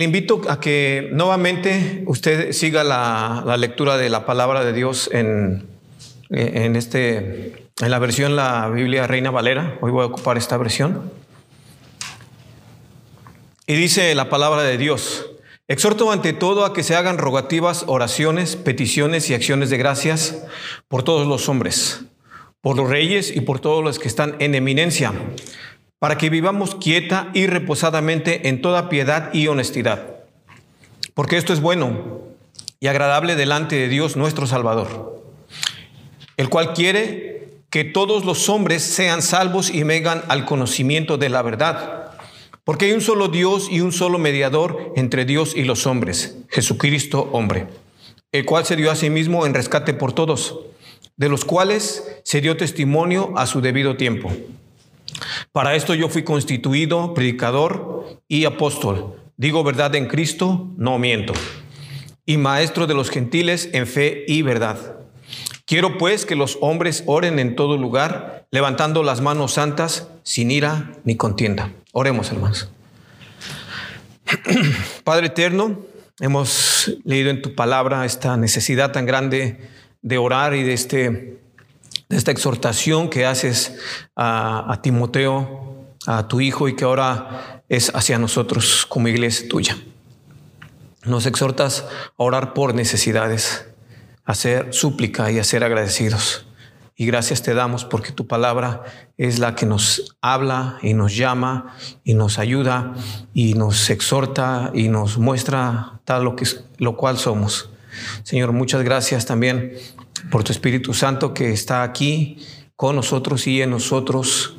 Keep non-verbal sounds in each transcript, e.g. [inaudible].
Le invito a que nuevamente usted siga la, lectura de la palabra de Dios en, en, este, en la versión la Biblia Reina Valera. Hoy voy a ocupar esta versión. Y dice la palabra de Dios, exhorto ante todo a que se hagan rogativas, oraciones, peticiones y acciones de gracias por todos los hombres, por los reyes y por todos los que están en eminencia para que vivamos quieta y reposadamente en toda piedad y honestidad. Porque esto es bueno y agradable delante de Dios nuestro Salvador, el cual quiere que todos los hombres sean salvos y vengan al conocimiento de la verdad. Porque hay un solo Dios y un solo mediador entre Dios y los hombres, Jesucristo hombre, el cual se dio a sí mismo en rescate por todos, de los cuales se dio testimonio a su debido tiempo para esto yo fui constituido predicador y apóstol. Digo verdad en Cristo, no miento. Y maestro de los gentiles en fe y verdad. Quiero pues que los hombres oren en todo lugar, levantando las manos santas, sin ira ni contienda. Oremos, hermanos. [clears throat] Padre eterno, hemos leído en tu palabra esta necesidad tan grande de orar y de este de esta exhortación que haces a, Timoteo, a tu hijo y que ahora es hacia nosotros como iglesia tuya. Nos exhortas a orar por necesidades, a hacer súplica y a ser agradecidos. Y gracias te damos porque tu palabra es la que nos habla y nos llama y nos ayuda y nos exhorta y nos muestra tal lo, que, lo cual somos. Señor, muchas gracias también por tu Espíritu Santo que está aquí con nosotros y en nosotros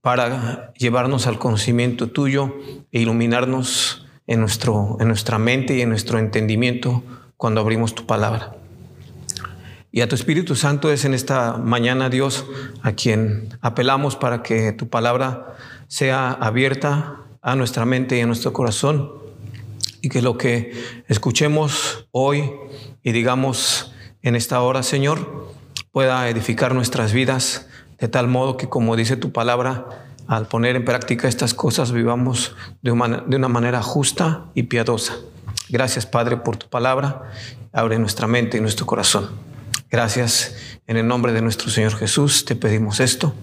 para llevarnos al conocimiento tuyo e iluminarnos en, nuestro, en nuestra mente y en nuestro entendimiento cuando abrimos tu palabra. Y a tu Espíritu Santo es en esta mañana, Dios, a quien apelamos para que tu palabra sea abierta a nuestra mente y a nuestro corazón y que lo que escuchemos hoy y digamos en esta hora, Señor, pueda edificar nuestras vidas de tal modo que, como dice tu palabra, al poner en práctica estas cosas vivamos de una, manera justa y piadosa. Gracias, Padre, por tu palabra. Abre nuestra mente y nuestro corazón. Gracias. En el nombre de nuestro Señor Jesús te pedimos esto.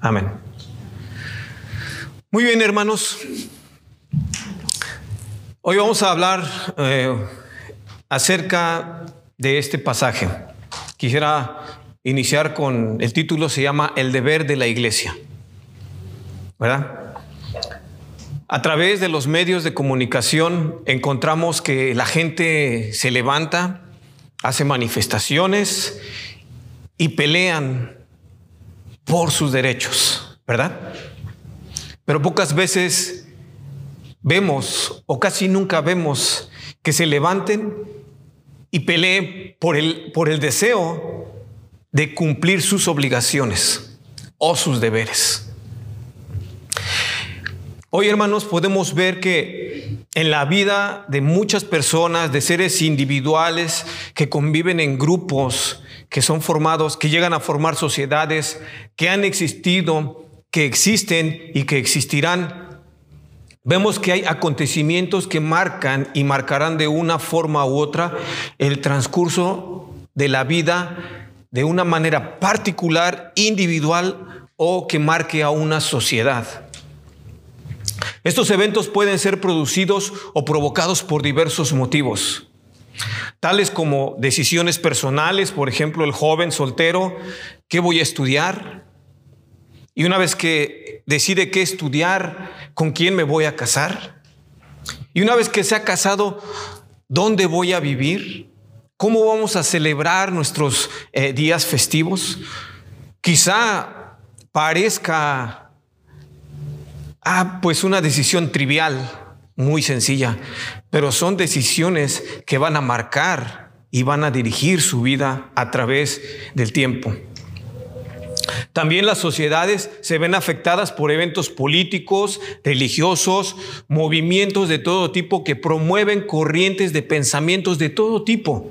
Amén. Muy bien, hermanos. Hoy vamos a hablar eh, acerca de este pasaje. Quisiera iniciar con el título, se llama El deber de la iglesia. ¿Verdad? A través de los medios de comunicación encontramos que la gente se levanta, hace manifestaciones y pelean por sus derechos, ¿verdad? Pero pocas veces vemos, o casi nunca vemos, que se levanten y pelee por el, por el deseo de cumplir sus obligaciones o sus deberes. Hoy, hermanos, podemos ver que en la vida de muchas personas, de seres individuales que conviven en grupos, que son formados, que llegan a formar sociedades, que han existido, que existen y que existirán, Vemos que hay acontecimientos que marcan y marcarán de una forma u otra el transcurso de la vida de una manera particular, individual o que marque a una sociedad. Estos eventos pueden ser producidos o provocados por diversos motivos, tales como decisiones personales, por ejemplo, el joven soltero, ¿qué voy a estudiar? Y una vez que decide qué estudiar, con quién me voy a casar. Y una vez que se ha casado, ¿dónde voy a vivir? ¿Cómo vamos a celebrar nuestros eh, días festivos? Quizá parezca, ah, pues una decisión trivial, muy sencilla, pero son decisiones que van a marcar y van a dirigir su vida a través del tiempo. También las sociedades se ven afectadas por eventos políticos, religiosos, movimientos de todo tipo que promueven corrientes de pensamientos de todo tipo,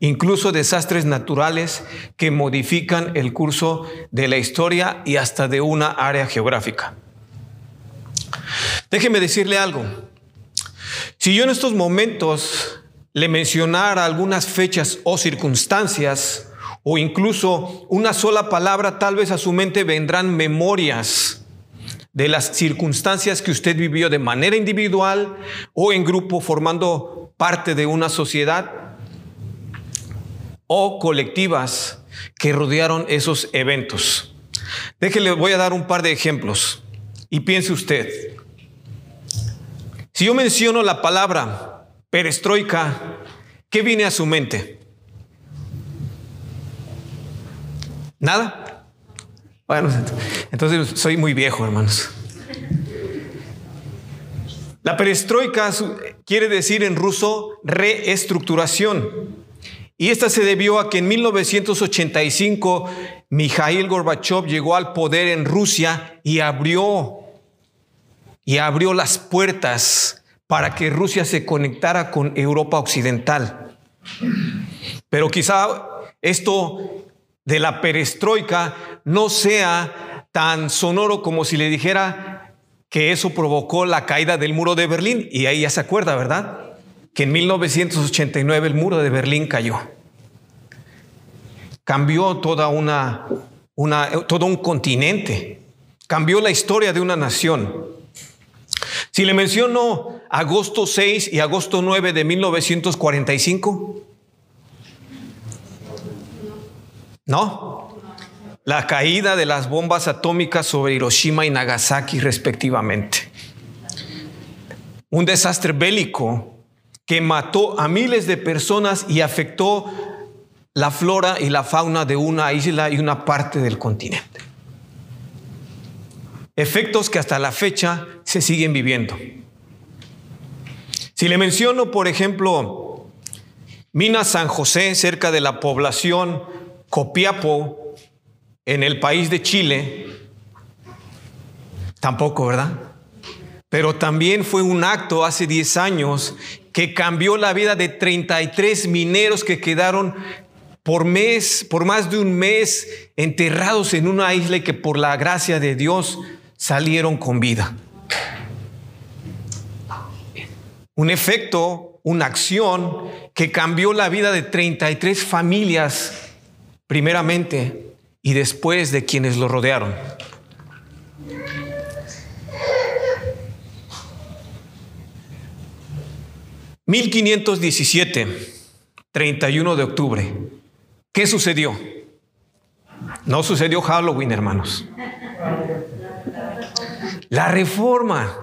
incluso desastres naturales que modifican el curso de la historia y hasta de una área geográfica. Déjeme decirle algo. Si yo en estos momentos le mencionara algunas fechas o circunstancias, o incluso una sola palabra, tal vez a su mente vendrán memorias de las circunstancias que usted vivió de manera individual o en grupo formando parte de una sociedad o colectivas que rodearon esos eventos. Déjele, voy a dar un par de ejemplos y piense usted. Si yo menciono la palabra perestroika, ¿qué viene a su mente? ¿Nada? Bueno, entonces soy muy viejo, hermanos. La perestroika quiere decir en ruso reestructuración. Y esta se debió a que en 1985 Mikhail Gorbachev llegó al poder en Rusia y abrió y abrió las puertas para que Rusia se conectara con Europa occidental. Pero quizá esto de la perestroika no sea tan sonoro como si le dijera que eso provocó la caída del muro de Berlín. Y ahí ya se acuerda, ¿verdad? Que en 1989 el muro de Berlín cayó. Cambió toda una, una, todo un continente. Cambió la historia de una nación. Si le menciono agosto 6 y agosto 9 de 1945, ¿no? La caída de las bombas atómicas sobre Hiroshima y Nagasaki respectivamente. Un desastre bélico que mató a miles de personas y afectó la flora y la fauna de una isla y una parte del continente. Efectos que hasta la fecha se siguen viviendo. Si le menciono, por ejemplo, Minas San José, cerca de la población Copiapo, en el país de Chile, tampoco, ¿verdad? Pero también fue un acto hace 10 años que cambió la vida de 33 mineros que quedaron por mes, por más de un mes, enterrados en una isla y que por la gracia de Dios salieron con vida. Un efecto, una acción que cambió la vida de 33 familias, primeramente, y después de quienes lo rodearon. ¿1517? 31 de octubre. ¿Qué sucedió? No sucedió Halloween, hermanos. La reforma.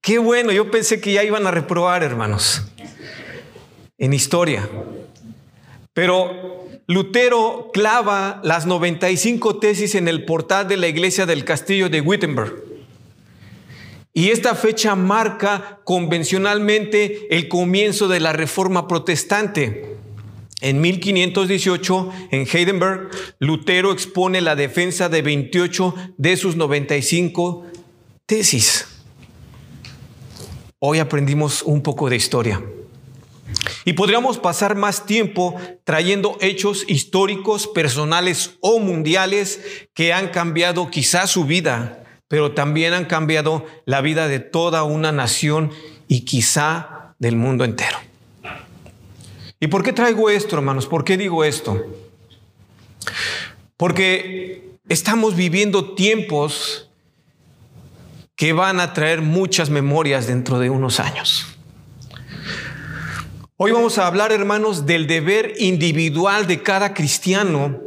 Qué bueno, yo pensé que ya iban a reprobar, hermanos, en historia. Pero Lutero clava las 95 tesis en el portal de la iglesia del castillo de Wittenberg. Y esta fecha marca convencionalmente el comienzo de la reforma protestante. En 1518, en Heidelberg, Lutero expone la defensa de 28 de sus 95 tesis. Hoy aprendimos un poco de historia. Y podríamos pasar más tiempo trayendo hechos históricos, personales o mundiales que han cambiado quizás su vida, pero también han cambiado la vida de toda una nación y quizá del mundo entero. ¿Y por qué traigo esto, hermanos? ¿Por qué digo esto? Porque estamos viviendo tiempos que van a traer muchas memorias dentro de unos años. Hoy vamos a hablar, hermanos, del deber individual de cada cristiano,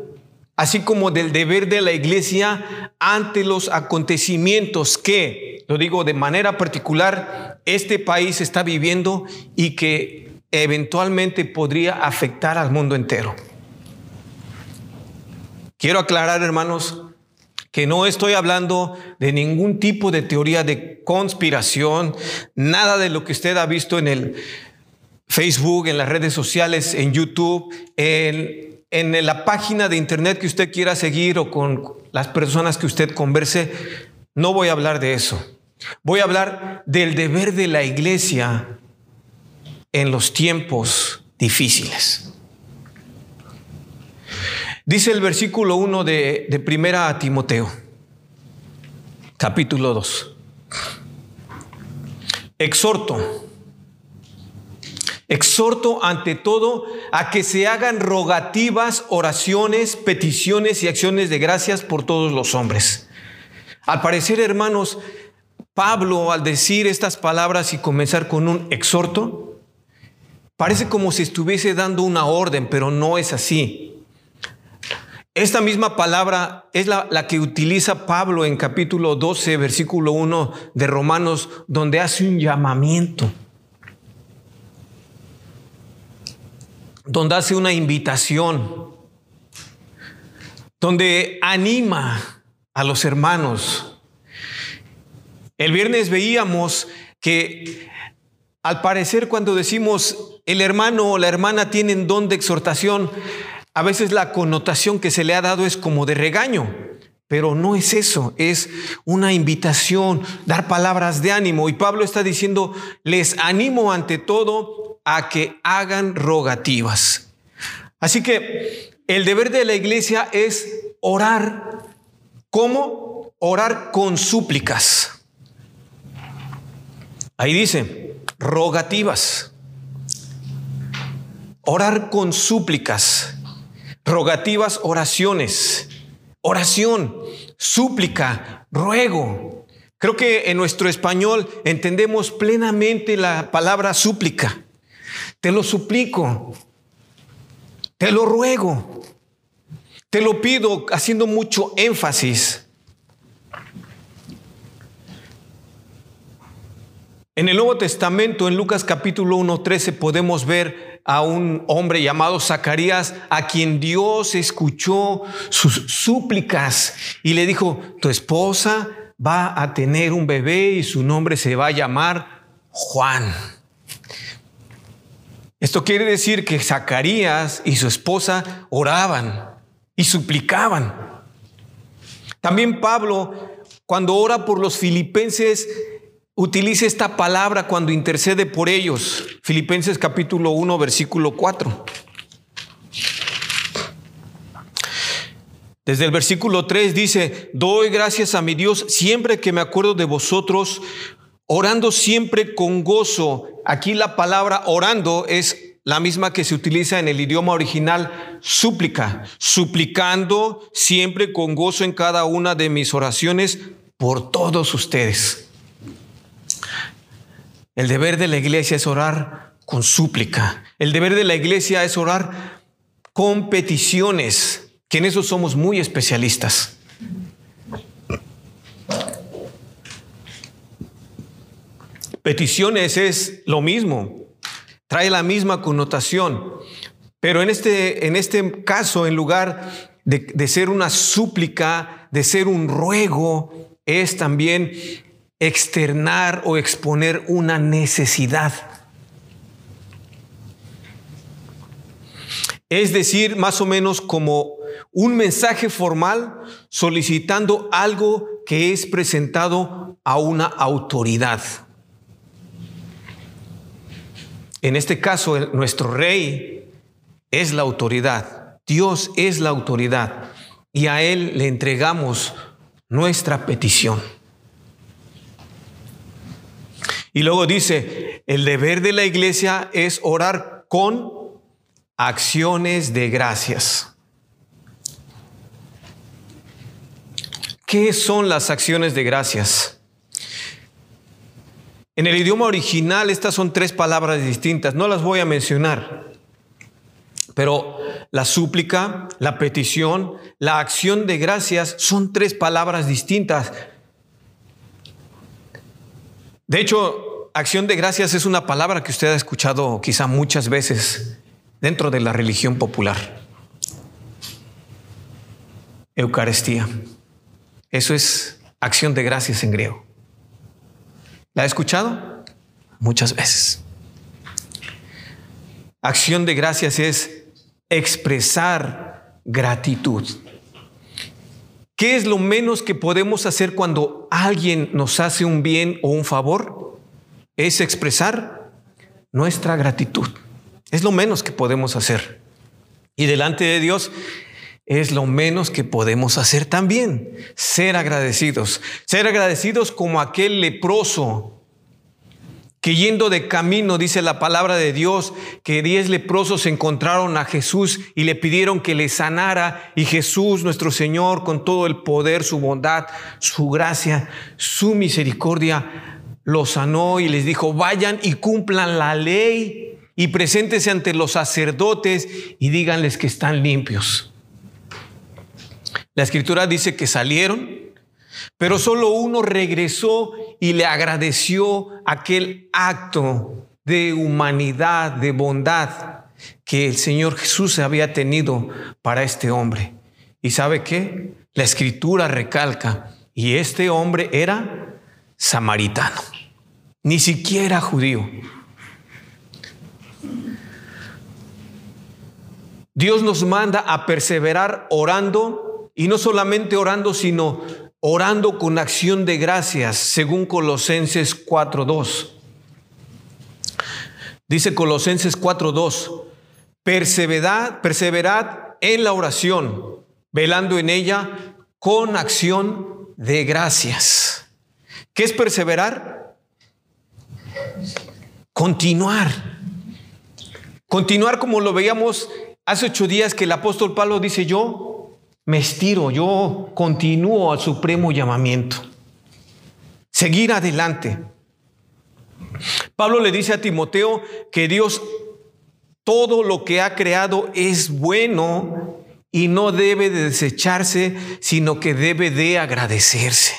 así como del deber de la iglesia ante los acontecimientos que, lo digo de manera particular, este país está viviendo y que eventualmente podría afectar al mundo entero. Quiero aclarar, hermanos, que no estoy hablando de ningún tipo de teoría de conspiración, nada de lo que usted ha visto en el Facebook, en las redes sociales, en YouTube, en, la página de internet que usted quiera seguir o con las personas que usted converse. No voy a hablar de eso. Voy a hablar del deber de la iglesia en los tiempos difíciles. Dice el versículo 1 de, de Primera a Timoteo, capítulo 2. Exhorto, Exhorto ante todo a que se hagan rogativas, oraciones, peticiones y acciones de gracias por todos los hombres. Al parecer, hermanos, Pablo al decir estas palabras y comenzar con un exhorto, parece como si estuviese dando una orden, pero no es así. Esta misma palabra es la, que utiliza Pablo en capítulo 12, versículo 1 de Romanos, donde hace un llamamiento, donde hace una invitación, donde anima a los hermanos. El viernes veíamos que al parecer cuando decimos el hermano o la hermana tienen don de exhortación, a veces la connotación que se le ha dado es como de regaño, pero no es eso, es una invitación, dar palabras de ánimo. Y Pablo está diciendo, les animo ante todo a que hagan rogativas. Así que el deber de la iglesia es orar. ¿Cómo? Orar con súplicas. Ahí dice, rogativas. Orar con súplicas rogativas, oraciones, oración, súplica, ruego. Creo que en nuestro español entendemos plenamente la palabra súplica. Te lo suplico, te lo ruego, te lo pido haciendo mucho énfasis. En el Nuevo Testamento, en Lucas capítulo 1.13, podemos ver a un hombre llamado Zacarías, a quien Dios escuchó sus súplicas y le dijo, tu esposa va a tener un bebé y su nombre se va a llamar Juan. Esto quiere decir que Zacarías y su esposa oraban y suplicaban. También Pablo, cuando ora por los filipenses, utilice esta palabra cuando intercede por ellos. Filipenses capítulo 1, versículo 4. Desde el versículo 3 dice, doy gracias a mi Dios siempre que me acuerdo de vosotros, orando siempre con gozo. Aquí la palabra orando es la misma que se utiliza en el idioma original, súplica, suplicando siempre con gozo en cada una de mis oraciones por todos ustedes. El deber de la iglesia es orar con súplica. El deber de la iglesia es orar con peticiones, que en eso somos muy especialistas. Peticiones es lo mismo, trae la misma connotación, pero en este, en este caso, en lugar de, de ser una súplica, de ser un ruego, es también externar o exponer una necesidad. Es decir, más o menos como un mensaje formal solicitando algo que es presentado a una autoridad. En este caso, nuestro rey es la autoridad. Dios es la autoridad. Y a Él le entregamos nuestra petición. Y luego dice, el deber de la iglesia es orar con acciones de gracias. ¿Qué son las acciones de gracias? En el idioma original estas son tres palabras distintas, no las voy a mencionar, pero la súplica, la petición, la acción de gracias son tres palabras distintas. De hecho, acción de gracias es una palabra que usted ha escuchado quizá muchas veces dentro de la religión popular. Eucaristía. Eso es acción de gracias en griego. ¿La ha escuchado? Muchas veces. Acción de gracias es expresar gratitud. ¿Qué es lo menos que podemos hacer cuando alguien nos hace un bien o un favor? Es expresar nuestra gratitud. Es lo menos que podemos hacer. Y delante de Dios es lo menos que podemos hacer también. Ser agradecidos. Ser agradecidos como aquel leproso que yendo de camino, dice la palabra de Dios, que diez leprosos encontraron a Jesús y le pidieron que le sanara. Y Jesús, nuestro Señor, con todo el poder, su bondad, su gracia, su misericordia, los sanó y les dijo, vayan y cumplan la ley y preséntese ante los sacerdotes y díganles que están limpios. La escritura dice que salieron, pero solo uno regresó y le agradeció aquel acto de humanidad, de bondad que el Señor Jesús había tenido para este hombre. ¿Y sabe qué? La escritura recalca, y este hombre era samaritano, ni siquiera judío. Dios nos manda a perseverar orando y no solamente orando, sino orando con acción de gracias, según Colosenses 4.2. Dice Colosenses 4.2, perseverad, perseverad en la oración, velando en ella con acción de gracias. ¿Qué es perseverar? Continuar. Continuar como lo veíamos Hace ocho días que el apóstol Pablo dice, yo me estiro, yo continúo al supremo llamamiento. Seguir adelante. Pablo le dice a Timoteo que Dios todo lo que ha creado es bueno y no debe de desecharse, sino que debe de agradecerse.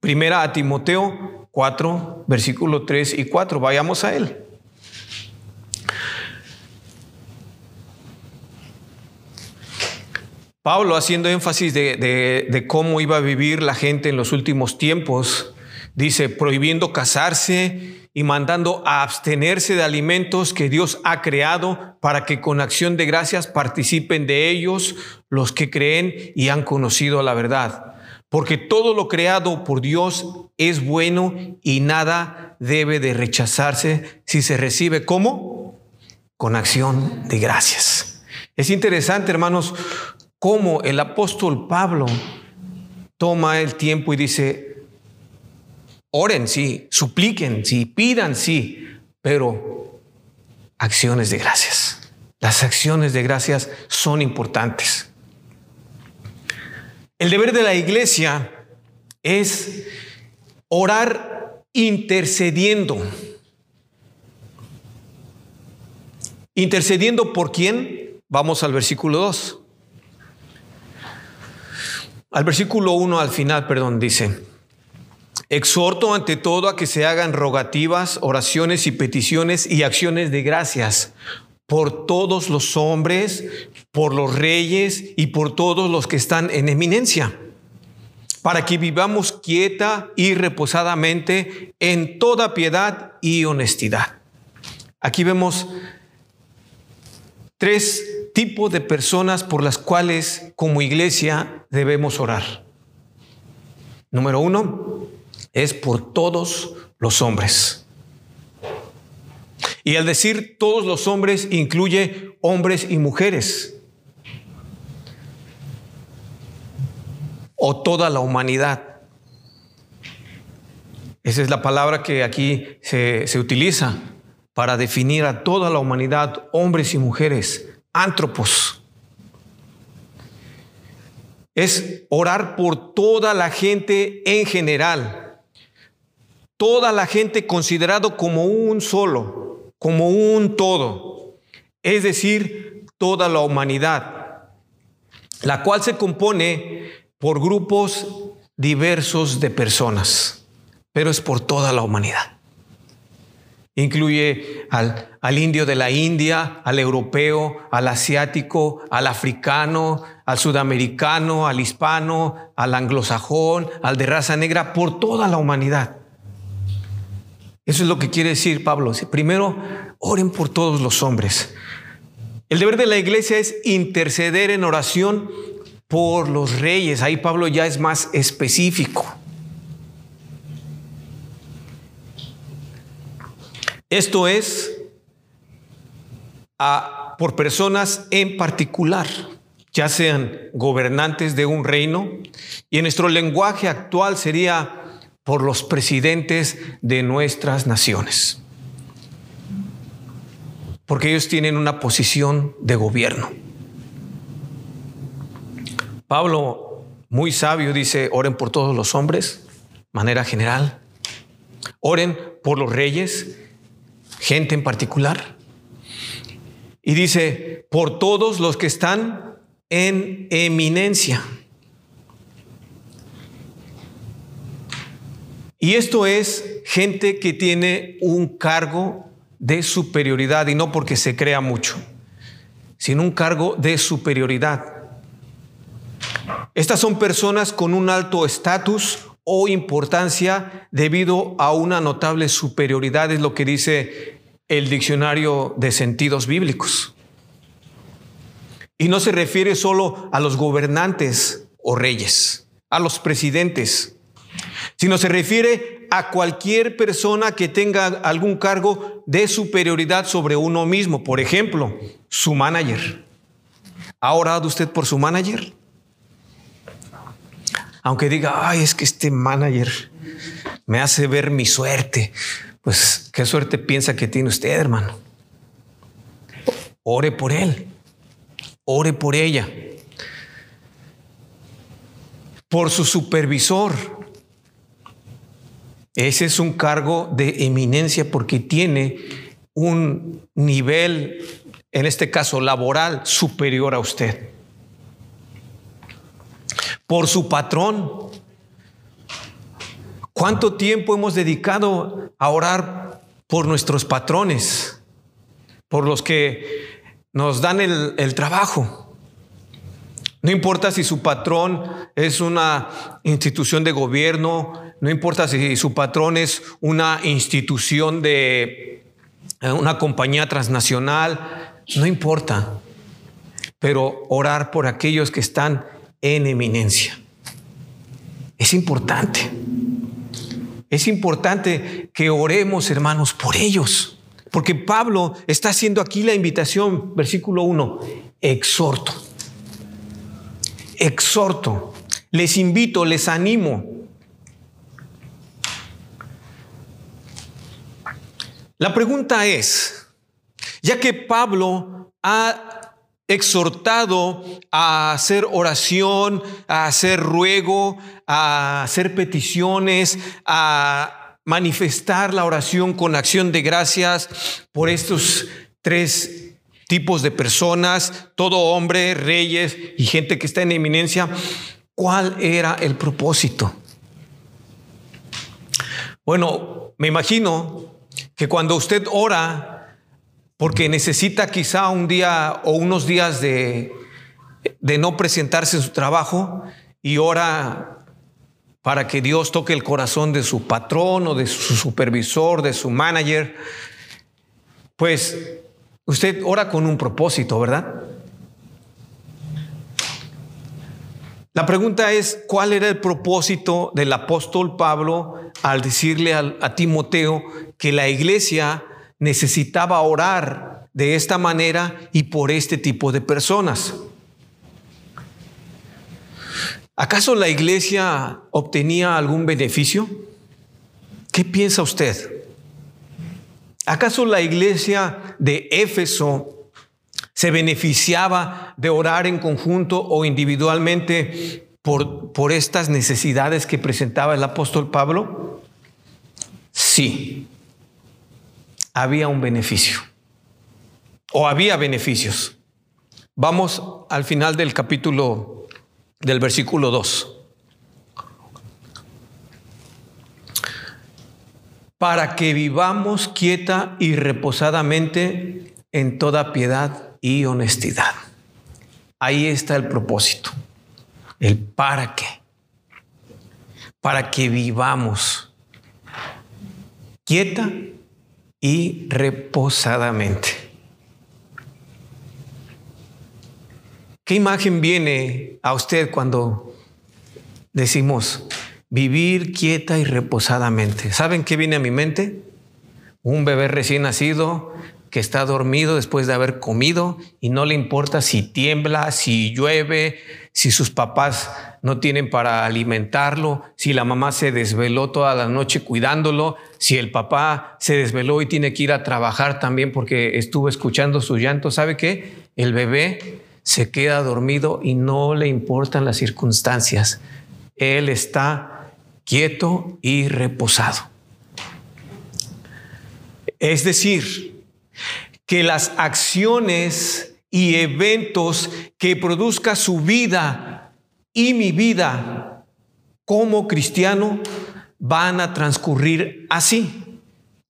Primera a Timoteo 4, versículo 3 y 4. Vayamos a él. Pablo, haciendo énfasis de, cómo iba a vivir la gente en los últimos tiempos, dice, prohibiendo casarse y mandando a abstenerse de alimentos que Dios ha creado para que con acción de gracias participen de ellos los que creen y han conocido la verdad. Porque todo lo creado por Dios es bueno y nada debe de rechazarse si se recibe como con acción de gracias. Es interesante, hermanos, cómo el apóstol Pablo toma el tiempo y dice, oren, sí, supliquen, sí, pidan, sí, pero acciones de gracias. Las acciones de gracias son importantes. El deber de la iglesia es orar intercediendo. ¿Intercediendo por quién? Vamos al versículo 2. Al versículo 1 al final, perdón, dice, exhorto ante todo a que se hagan rogativas, oraciones y peticiones y acciones de gracias por todos los hombres, por los reyes y por todos los que están en eminencia, para que vivamos quieta y reposadamente en toda piedad y honestidad. Aquí vemos tres tipo de personas por las cuales como iglesia debemos orar. Número uno es por todos los hombres. Y al decir todos los hombres incluye hombres y mujeres. O toda la humanidad. Esa es la palabra que aquí se, se utiliza para definir a toda la humanidad, hombres y mujeres antropos. Es orar por toda la gente en general. Toda la gente considerado como un solo, como un todo. Es decir, toda la humanidad, la cual se compone por grupos diversos de personas, pero es por toda la humanidad. Incluye al, al, indio de la India, al europeo, al asiático, al africano, al sudamericano, al hispano, al anglosajón, al de raza negra, por toda la humanidad. Eso es lo que quiere decir Pablo. Primero, oren por todos los hombres. El deber de la iglesia es interceder en oración por los reyes. Ahí Pablo ya es más específico. Esto es por personas en particular, ya sean gobernantes de un reino, y en nuestro lenguaje actual sería por los presidentes de nuestras naciones. Porque ellos tienen una posición de gobierno. Pablo, muy sabio, dice, oren por todos los hombres, manera general. Oren por los reyes, gente en particular. Y dice, por todos los que están en eminencia. Y esto es gente que tiene un cargo de superioridad y no porque se crea mucho, sino un cargo de superioridad. Estas son personas con un alto estatus o importancia debido a una notable superioridad, es lo que dice el diccionario de sentidos bíblicos. Y no se refiere solo a los gobernantes o reyes, a los presidentes, sino se refiere a cualquier persona que tenga algún cargo de superioridad sobre uno mismo. Por ejemplo, su manager. ¿Ha orado usted por su manager? Aunque diga, ay, es que este manager me hace ver mi suerte. Pues qué suerte piensa que tiene usted, hermano. Ore por él. Ore por ella. Por su supervisor. Ese es un cargo de eminencia porque tiene un nivel, en este caso laboral, superior a usted. Por su patrón. ¿Cuánto tiempo hemos dedicado a orar por nuestros patrones? Por los que nos dan el, trabajo. No importa si su patrón es una institución de gobierno, no importa si su patrón es una institución de eh, una compañía transnacional, no importa. Pero orar por aquellos que están en eminencia. Es importante. Es importante que oremos, hermanos, por ellos. Porque Pablo está haciendo aquí la invitación, versículo 1, exhorto exhorto, les invito, les animo. La pregunta es, ya que Pablo ha exhortado a hacer oración, a hacer ruego, a hacer peticiones, a manifestar la oración con acción de gracias por estos tres tipos de personas, todo hombre, reyes y gente que está en eminencia. ¿Cuál era el propósito? Bueno, me imagino que cuando usted ora, porque necesita quizá un día o unos días de, de no presentarse en su trabajo y ora para que Dios toque el corazón de su patrón o de su supervisor, de su manager, pues Usted ora con un propósito, ¿verdad? La pregunta es, ¿cuál era el propósito del apóstol Pablo al decirle a, Timoteo que la iglesia necesitaba orar de esta manera y por este tipo de personas? ¿Acaso la iglesia obtenía algún beneficio? ¿Qué piensa usted? ¿Acaso la iglesia de Éfeso se beneficiaba de orar en conjunto o individualmente por, por estas necesidades que presentaba el apóstol Pablo? Sí, había un beneficio o había beneficios. Vamos al final del capítulo del versículo 2. para que vivamos quieta y reposadamente en toda piedad y honestidad. Ahí está el propósito, el para qué. Para que vivamos quieta y reposadamente. ¿Qué imagen viene a usted cuando decimos Vivir quieta y reposadamente. ¿Saben qué viene a mi mente? Un bebé recién nacido que está dormido después de haber comido y no le importa si tiembla, si llueve, si sus papás no tienen para alimentarlo, si la mamá se desveló toda la noche cuidándolo, si el papá se desveló y tiene que ir a trabajar también porque estuvo escuchando su llanto, ¿sabe qué? El bebé se queda dormido y no le importan las circunstancias. Él está quieto y reposado. Es decir, que las acciones y eventos que produzca su vida y mi vida como cristiano van a transcurrir así,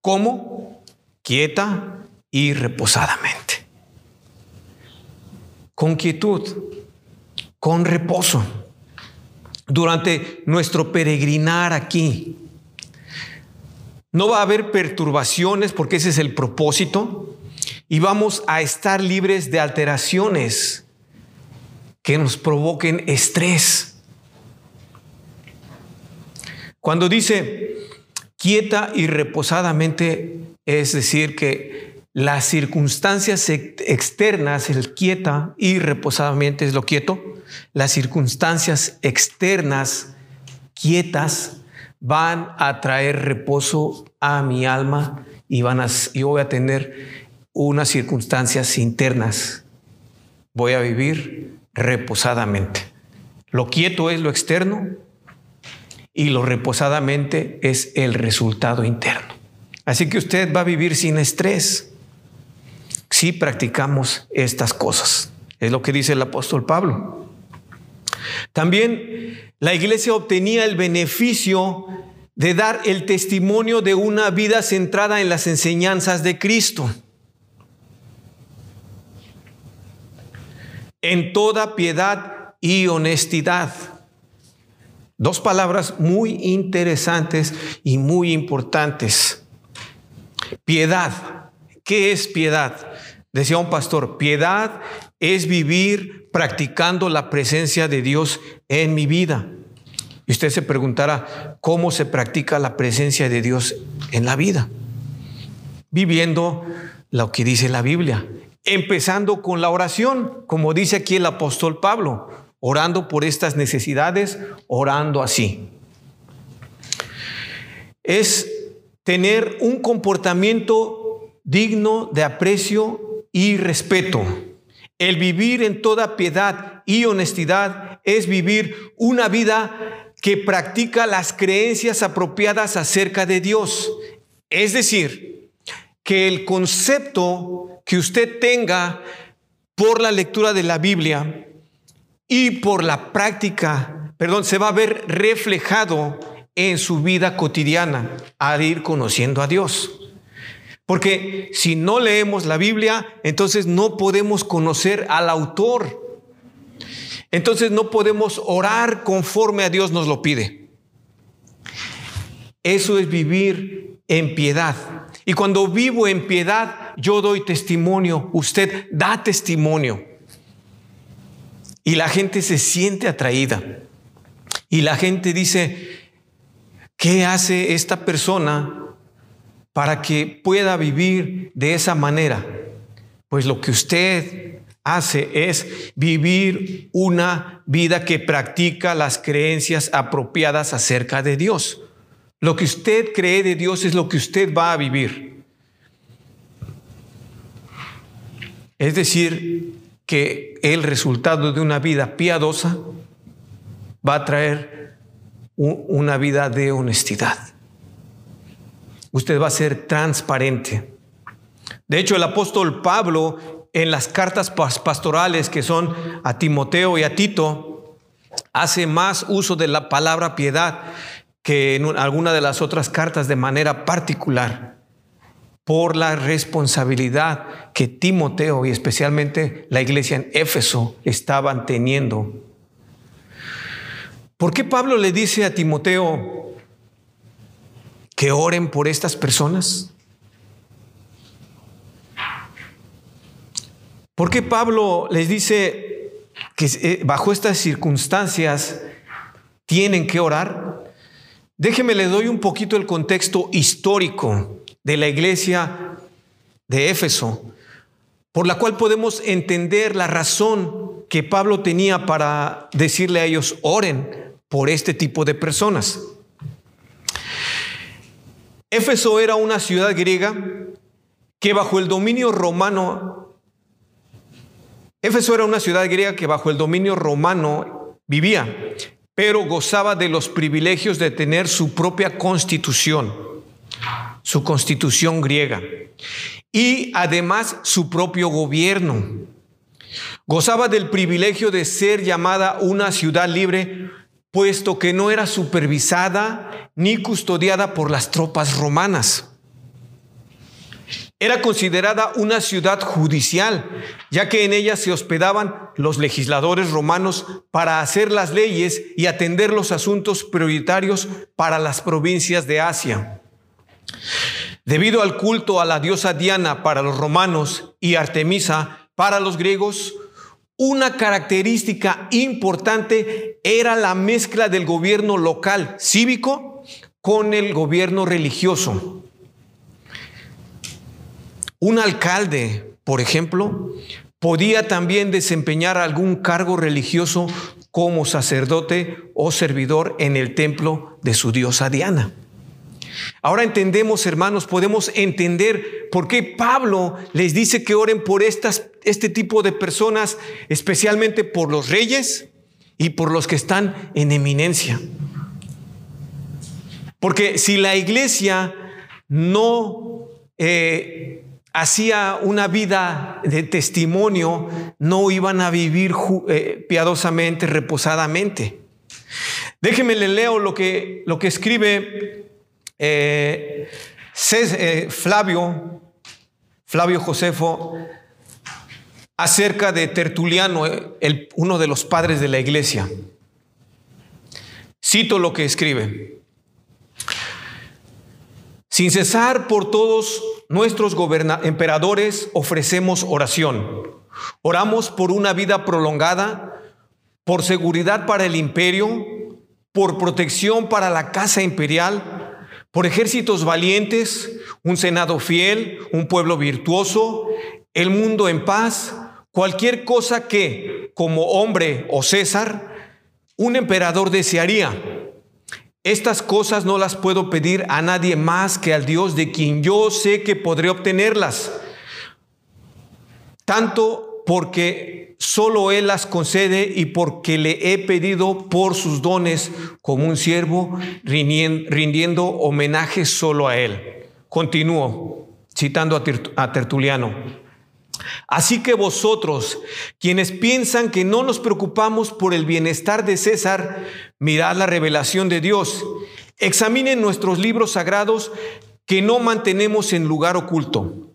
como quieta y reposadamente. Con quietud, con reposo. Durante nuestro peregrinar aquí, no va a haber perturbaciones porque ese es el propósito y vamos a estar libres de alteraciones que nos provoquen estrés. Cuando dice quieta y reposadamente, es decir, que las circunstancias externas, el quieta y reposadamente es lo quieto, las circunstancias externas quietas van a traer reposo a mi alma y van a, yo voy a tener unas circunstancias internas. Voy a vivir reposadamente. Lo quieto es lo externo y lo reposadamente es el resultado interno. Así que usted va a vivir sin estrés si practicamos estas cosas. Es lo que dice el apóstol Pablo. También la iglesia obtenía el beneficio de dar el testimonio de una vida centrada en las enseñanzas de Cristo. En toda piedad y honestidad. Dos palabras muy interesantes y muy importantes. Piedad. ¿Qué es piedad? Decía un pastor, piedad es vivir practicando la presencia de Dios en mi vida. Y usted se preguntará, ¿cómo se practica la presencia de Dios en la vida? Viviendo lo que dice la Biblia, empezando con la oración, como dice aquí el apóstol Pablo, orando por estas necesidades, orando así. Es tener un comportamiento digno de aprecio y respeto. El vivir en toda piedad y honestidad es vivir una vida que practica las creencias apropiadas acerca de Dios. Es decir, que el concepto que usted tenga por la lectura de la Biblia y por la práctica, perdón, se va a ver reflejado en su vida cotidiana al ir conociendo a Dios. Porque si no leemos la Biblia, entonces no podemos conocer al autor entonces no podemos orar conforme a Dios nos lo pide. Eso es vivir en piedad. Y cuando vivo en piedad, yo doy testimonio, usted da testimonio. Y la gente se siente atraída. Y la gente dice, ¿qué hace esta persona para que pueda vivir de esa manera? Pues lo que usted hace es vivir una vida que practica las creencias apropiadas acerca de Dios. Lo que usted cree de Dios es lo que usted va a vivir. Es decir, que el resultado de una vida piadosa va a traer una vida de honestidad. Usted va a ser transparente. De hecho, el apóstol Pablo en las cartas pastorales que son a Timoteo y a Tito, hace más uso de la palabra piedad que en alguna de las otras cartas de manera particular, por la responsabilidad que Timoteo y especialmente la iglesia en Éfeso estaban teniendo. ¿Por qué Pablo le dice a Timoteo que oren por estas personas? ¿Por qué Pablo les dice que eh, bajo estas circunstancias tienen que orar? Déjeme le doy un poquito el contexto histórico de la iglesia de Éfeso, por la cual podemos entender la razón que Pablo tenía para decirle a ellos, oren por este tipo de personas. Éfeso era una ciudad griega que bajo el dominio romano, Éfeso era una ciudad griega que bajo el dominio romano vivía, pero gozaba de los privilegios de tener su propia constitución, su constitución griega, y además su propio gobierno. Gozaba del privilegio de ser llamada una ciudad libre puesto que no era supervisada ni custodiada por las tropas romanas. Era considerada una ciudad judicial, ya que en ella se hospedaban los legisladores romanos para hacer las leyes y atender los asuntos prioritarios para las provincias de Asia. Debido al culto a la diosa Diana para los romanos y Artemisa para los griegos, una característica importante era la mezcla del gobierno local cívico con el gobierno religioso. Un alcalde, por ejemplo, podía también desempeñar algún cargo religioso como sacerdote o servidor en el templo de su diosa Diana. Ahora entendemos, hermanos, podemos entender por qué Pablo les dice que oren por estas, este tipo de personas, especialmente por los reyes y por los que están en eminencia. Porque si la iglesia no eh, hacía una vida de testimonio, no iban a vivir eh, piadosamente, reposadamente. Déjenme le leo lo que, lo que escribe eh, eh, Flavio, Flavio Josefo, acerca de Tertuliano, uno de los padres de la iglesia. Cito lo que escribe. Sin cesar por todos nuestros emperadores ofrecemos oración. Oramos por una vida prolongada, por seguridad para el imperio, por protección para la casa imperial, por ejércitos valientes, un senado fiel, un pueblo virtuoso, el mundo en paz, cualquier cosa que, como hombre o César, un emperador desearía. Estas cosas no las puedo pedir a nadie más que al Dios de quien yo sé que podré obtenerlas. Tanto porque solo Él las concede y porque le he pedido por sus dones como un siervo rindiendo homenaje solo a Él. Continúo citando a Tertuliano. Así que vosotros, quienes piensan que no nos preocupamos por el bienestar de César, mirad la revelación de Dios. Examinen nuestros libros sagrados que no mantenemos en lugar oculto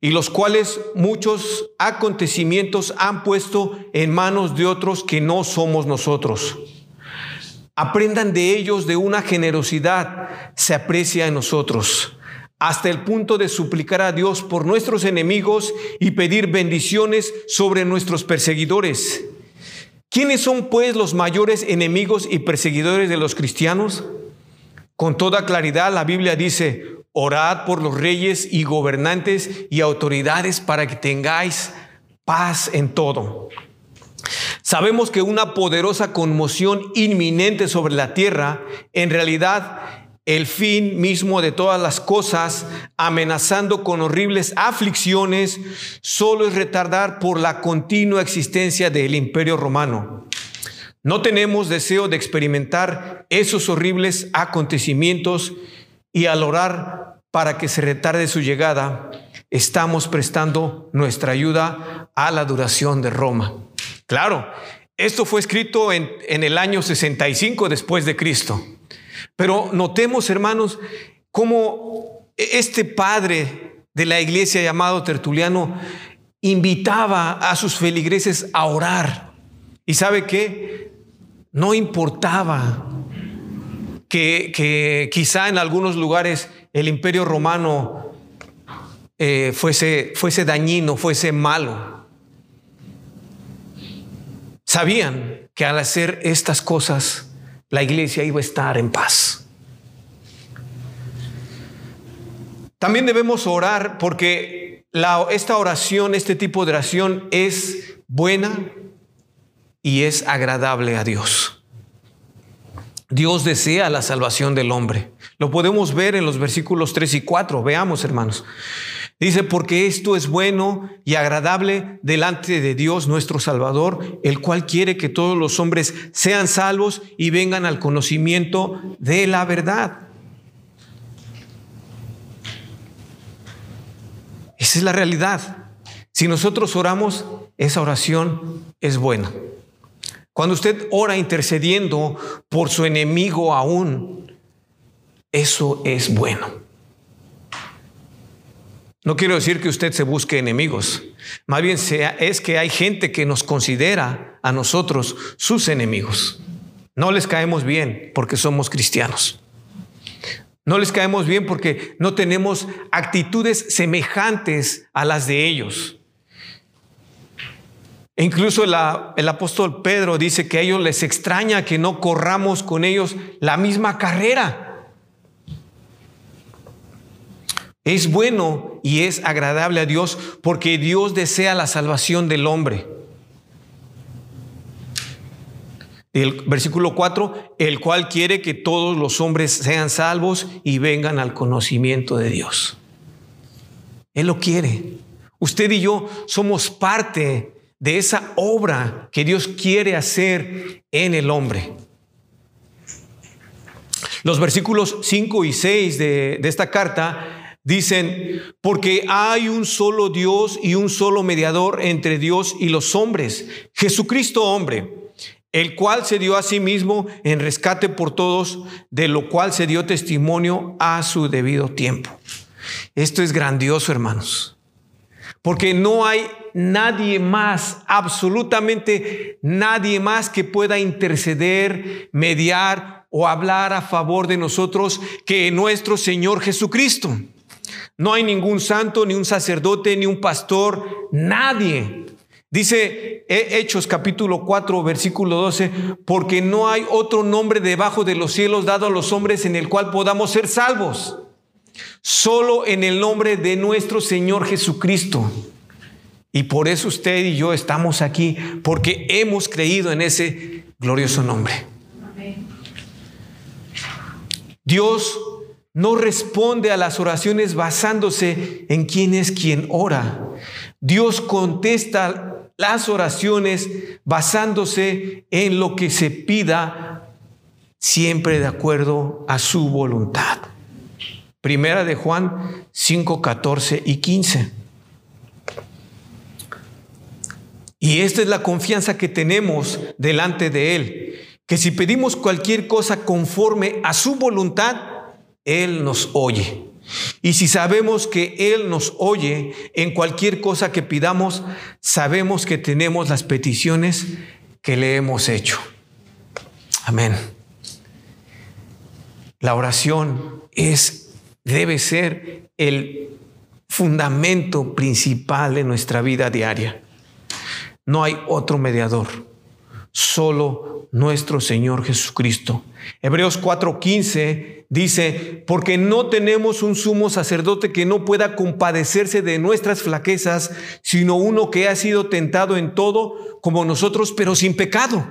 y los cuales muchos acontecimientos han puesto en manos de otros que no somos nosotros. Aprendan de ellos de una generosidad se aprecia en nosotros, hasta el punto de suplicar a Dios por nuestros enemigos y pedir bendiciones sobre nuestros perseguidores. ¿Quiénes son pues los mayores enemigos y perseguidores de los cristianos? Con toda claridad la Biblia dice, Orad por los reyes y gobernantes y autoridades para que tengáis paz en todo. Sabemos que una poderosa conmoción inminente sobre la tierra, en realidad el fin mismo de todas las cosas, amenazando con horribles aflicciones, solo es retardar por la continua existencia del imperio romano. No tenemos deseo de experimentar esos horribles acontecimientos y al orar para que se retarde su llegada, estamos prestando nuestra ayuda a la duración de Roma. Claro, esto fue escrito en, en el año 65 después de Cristo. Pero notemos, hermanos, cómo este padre de la iglesia llamado Tertuliano invitaba a sus feligreses a orar. ¿Y sabe qué? No importaba que, quizá en algunos lugares el imperio romano eh, fuese, fuese dañino, fuese malo. Sabían que al hacer estas cosas la iglesia iba a estar en paz. También debemos orar porque esta oración, este tipo de oración es buena y es agradable a Dios. Dios desea la salvación del hombre. Lo podemos ver en los versículos 3 y 4. Veamos, hermanos. Dice, porque esto es bueno y agradable delante de Dios nuestro Salvador, el cual quiere que todos los hombres sean salvos y vengan al conocimiento de la verdad. Esa es la realidad. Si nosotros oramos, esa oración es buena. Cuando usted ora intercediendo por su enemigo aún, eso es bueno. No quiero decir que usted se busque enemigos, más bien es que hay gente que nos considera a nosotros sus enemigos. No les caemos bien porque somos cristianos. No les caemos bien porque no tenemos actitudes semejantes a las de ellos. E incluso el apóstol Pedro dice que a ellos les extraña que no corramos con ellos la misma carrera. Es bueno y es agradable a Dios porque Dios desea la salvación del hombre. El versículo 4, el cual quiere que todos los hombres sean salvos y vengan al conocimiento de Dios. Él lo quiere. Usted y yo somos parte de esa obra que Dios quiere hacer en el hombre. Los versículos 5 y 6 de, de esta carta Dicen, porque hay un solo Dios y un solo mediador entre Dios y los hombres, Jesucristo hombre, el cual se dio a sí mismo en rescate por todos, de lo cual se dio testimonio a su debido tiempo. Esto es grandioso, hermanos, porque no hay nadie más, absolutamente nadie más que pueda interceder, mediar o hablar a favor de nosotros que nuestro Señor Jesucristo. No hay ningún santo, ni un sacerdote, ni un pastor, nadie. Dice Hechos capítulo 4, versículo 12, porque no hay otro nombre debajo de los cielos dado a los hombres en el cual podamos ser salvos. Solo en el nombre de nuestro Señor Jesucristo. Y por eso usted y yo estamos aquí, porque hemos creído en ese glorioso nombre. Dios no responde a las oraciones basándose en quién es quien ora. Dios contesta las oraciones basándose en lo que se pida, siempre de acuerdo a su voluntad. Primera de Juan 5, 14 y 15. Y esta es la confianza que tenemos delante de Él, que si pedimos cualquier cosa conforme a su voluntad, él nos oye. Y si sabemos que Él nos oye en cualquier cosa que pidamos, sabemos que tenemos las peticiones que le hemos hecho. Amén. La oración es, debe ser el fundamento principal de nuestra vida diaria. No hay otro mediador, solo nuestro Señor Jesucristo. Hebreos 4:15 Dice, porque no tenemos un sumo sacerdote que no pueda compadecerse de nuestras flaquezas, sino uno que ha sido tentado en todo como nosotros, pero sin pecado.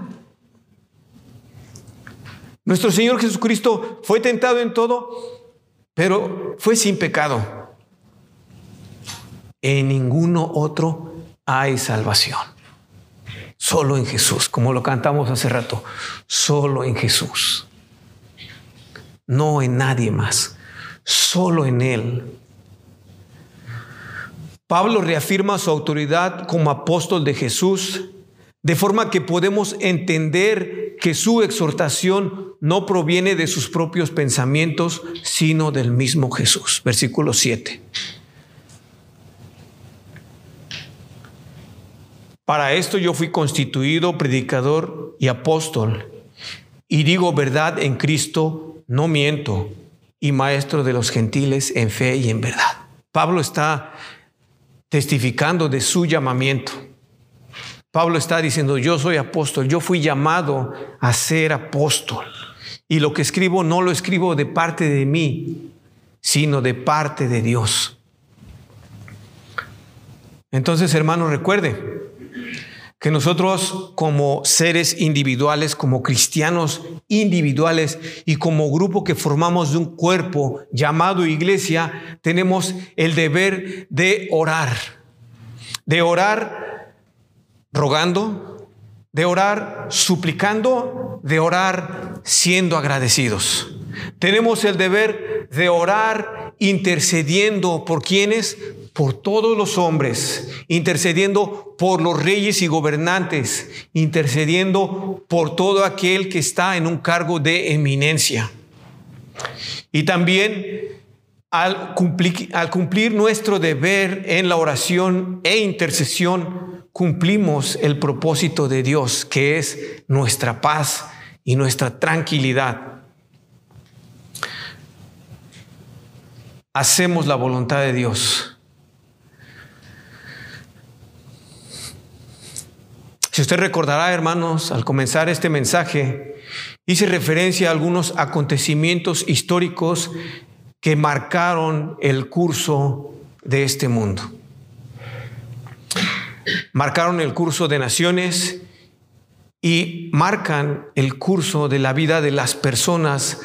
Nuestro Señor Jesucristo fue tentado en todo, pero fue sin pecado. En ninguno otro hay salvación. Solo en Jesús, como lo cantamos hace rato, solo en Jesús no en nadie más, solo en Él. Pablo reafirma su autoridad como apóstol de Jesús, de forma que podemos entender que su exhortación no proviene de sus propios pensamientos, sino del mismo Jesús. Versículo 7. Para esto yo fui constituido predicador y apóstol, y digo verdad en Cristo no miento, y maestro de los gentiles en fe y en verdad. Pablo está testificando de su llamamiento. Pablo está diciendo, yo soy apóstol, yo fui llamado a ser apóstol. Y lo que escribo no lo escribo de parte de mí, sino de parte de Dios. Entonces, hermano, recuerde que nosotros como seres individuales, como cristianos individuales y como grupo que formamos de un cuerpo llamado iglesia, tenemos el deber de orar, de orar rogando, de orar suplicando, de orar siendo agradecidos. Tenemos el deber de orar intercediendo por quienes, por todos los hombres, intercediendo por los reyes y gobernantes, intercediendo por todo aquel que está en un cargo de eminencia. Y también al cumplir, nuestro deber en la oración e intercesión, cumplimos el propósito de Dios, que es nuestra paz y nuestra tranquilidad. hacemos la voluntad de Dios. Si usted recordará, hermanos, al comenzar este mensaje, hice referencia a algunos acontecimientos históricos que marcaron el curso de este mundo. Marcaron el curso de naciones y marcan el curso de la vida de las personas,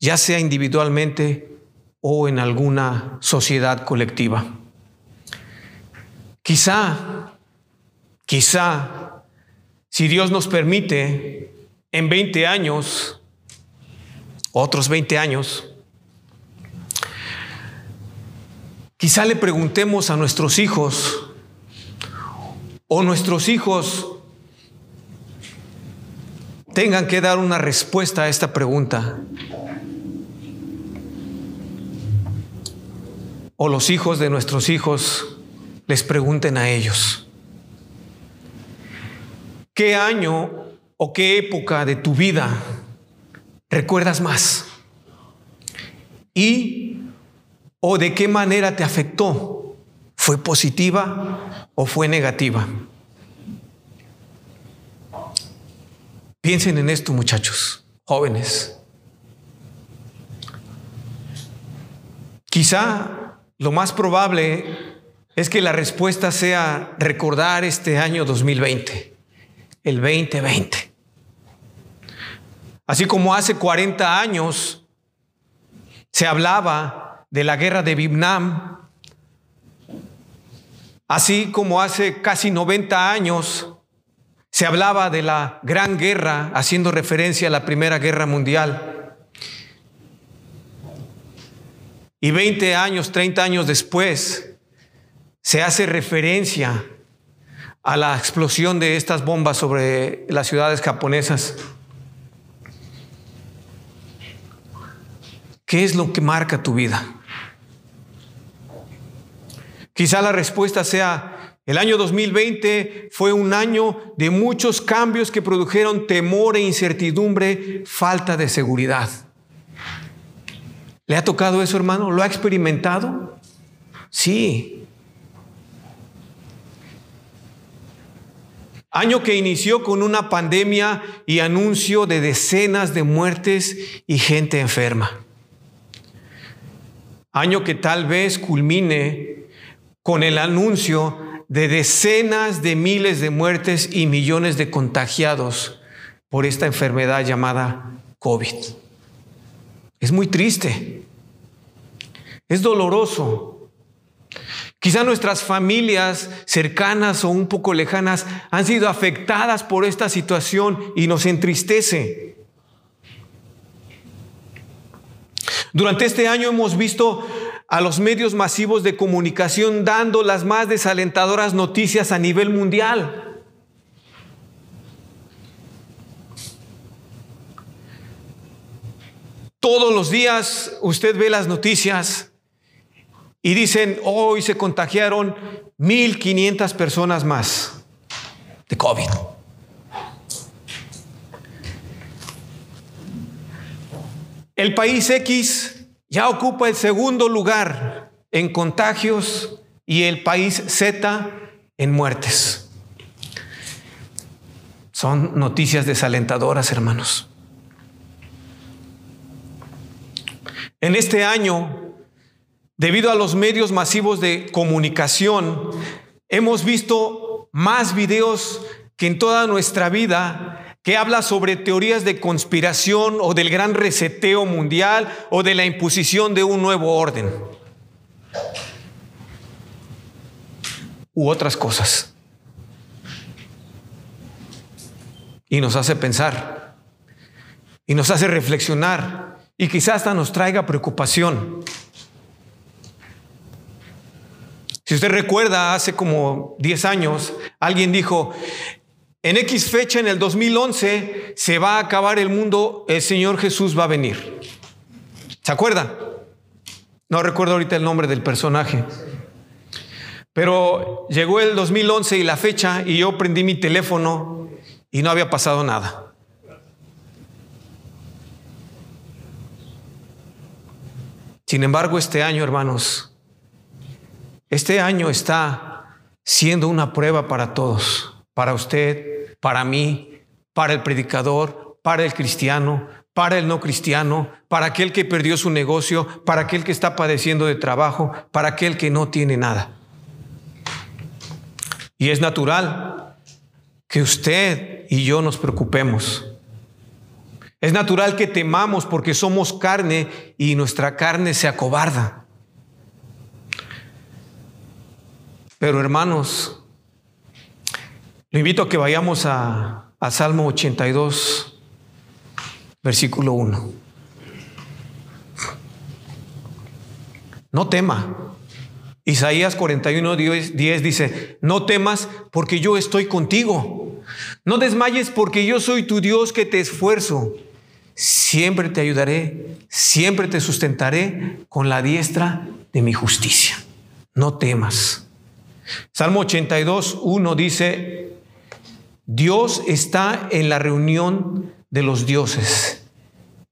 ya sea individualmente o en alguna sociedad colectiva. Quizá, quizá, si Dios nos permite, en 20 años, otros 20 años, quizá le preguntemos a nuestros hijos o nuestros hijos tengan que dar una respuesta a esta pregunta. o los hijos de nuestros hijos les pregunten a ellos, ¿qué año o qué época de tu vida recuerdas más? ¿Y o de qué manera te afectó? ¿Fue positiva o fue negativa? Piensen en esto, muchachos, jóvenes. Quizá lo más probable es que la respuesta sea recordar este año 2020, el 2020. Así como hace 40 años se hablaba de la guerra de Vietnam, así como hace casi 90 años se hablaba de la Gran Guerra, haciendo referencia a la Primera Guerra Mundial. Y 20 años, 30 años después, se hace referencia a la explosión de estas bombas sobre las ciudades japonesas. ¿Qué es lo que marca tu vida? Quizá la respuesta sea, el año 2020 fue un año de muchos cambios que produjeron temor e incertidumbre, falta de seguridad. ¿Le ha tocado eso, hermano? ¿Lo ha experimentado? Sí. Año que inició con una pandemia y anuncio de decenas de muertes y gente enferma. Año que tal vez culmine con el anuncio de decenas de miles de muertes y millones de contagiados por esta enfermedad llamada COVID. Es muy triste. Es doloroso. Quizá nuestras familias cercanas o un poco lejanas han sido afectadas por esta situación y nos entristece. Durante este año hemos visto a los medios masivos de comunicación dando las más desalentadoras noticias a nivel mundial. Todos los días usted ve las noticias y dicen, hoy se contagiaron 1.500 personas más de COVID. El país X ya ocupa el segundo lugar en contagios y el país Z en muertes. Son noticias desalentadoras, hermanos. En este año, debido a los medios masivos de comunicación, hemos visto más videos que en toda nuestra vida que habla sobre teorías de conspiración o del gran reseteo mundial o de la imposición de un nuevo orden. U otras cosas. Y nos hace pensar. Y nos hace reflexionar. Y quizás hasta nos traiga preocupación. Si usted recuerda, hace como 10 años, alguien dijo, en X fecha, en el 2011, se va a acabar el mundo, el Señor Jesús va a venir. ¿Se acuerda? No recuerdo ahorita el nombre del personaje. Pero llegó el 2011 y la fecha y yo prendí mi teléfono y no había pasado nada. Sin embargo, este año, hermanos, este año está siendo una prueba para todos, para usted, para mí, para el predicador, para el cristiano, para el no cristiano, para aquel que perdió su negocio, para aquel que está padeciendo de trabajo, para aquel que no tiene nada. Y es natural que usted y yo nos preocupemos. Es natural que temamos porque somos carne y nuestra carne se acobarda. Pero hermanos, le invito a que vayamos a, Salmo 82, versículo 1. No tema. Isaías 41, 10, 10 dice, no temas porque yo estoy contigo. No desmayes porque yo soy tu Dios que te esfuerzo. Siempre te ayudaré, siempre te sustentaré con la diestra de mi justicia. No temas. Salmo 82, 1 dice, Dios está en la reunión de los dioses,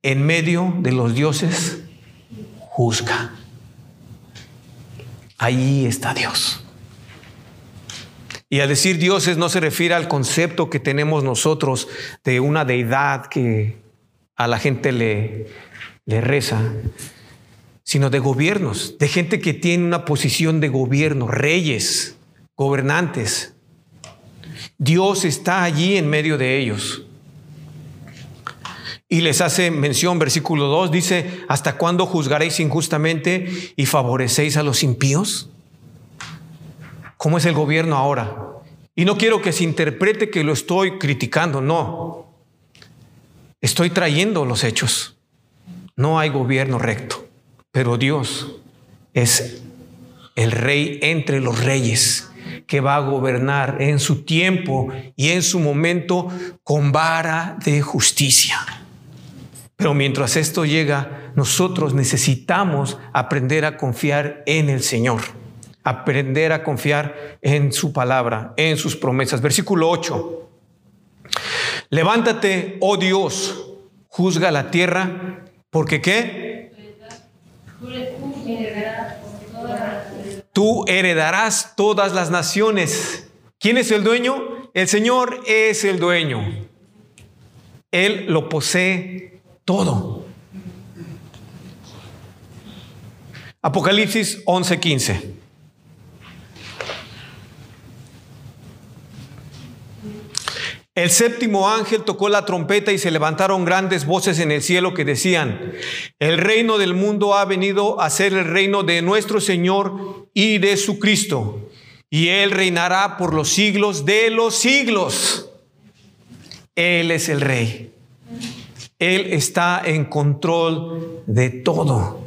en medio de los dioses juzga. Ahí está Dios. Y al decir dioses no se refiere al concepto que tenemos nosotros de una deidad que a la gente le, le reza, sino de gobiernos, de gente que tiene una posición de gobierno, reyes, gobernantes. Dios está allí en medio de ellos. Y les hace mención, versículo 2, dice, ¿hasta cuándo juzgaréis injustamente y favorecéis a los impíos? ¿Cómo es el gobierno ahora? Y no quiero que se interprete que lo estoy criticando, no. Estoy trayendo los hechos. No hay gobierno recto. Pero Dios es el rey entre los reyes que va a gobernar en su tiempo y en su momento con vara de justicia. Pero mientras esto llega, nosotros necesitamos aprender a confiar en el Señor, aprender a confiar en su palabra, en sus promesas. Versículo 8. Levántate, oh Dios, juzga la tierra, porque qué? Tú heredarás todas las naciones. ¿Quién es el dueño? El Señor es el dueño. Él lo posee todo. Apocalipsis 11:15. El séptimo ángel tocó la trompeta y se levantaron grandes voces en el cielo que decían, el reino del mundo ha venido a ser el reino de nuestro Señor y de su Cristo, y Él reinará por los siglos de los siglos. Él es el rey. Él está en control de todo.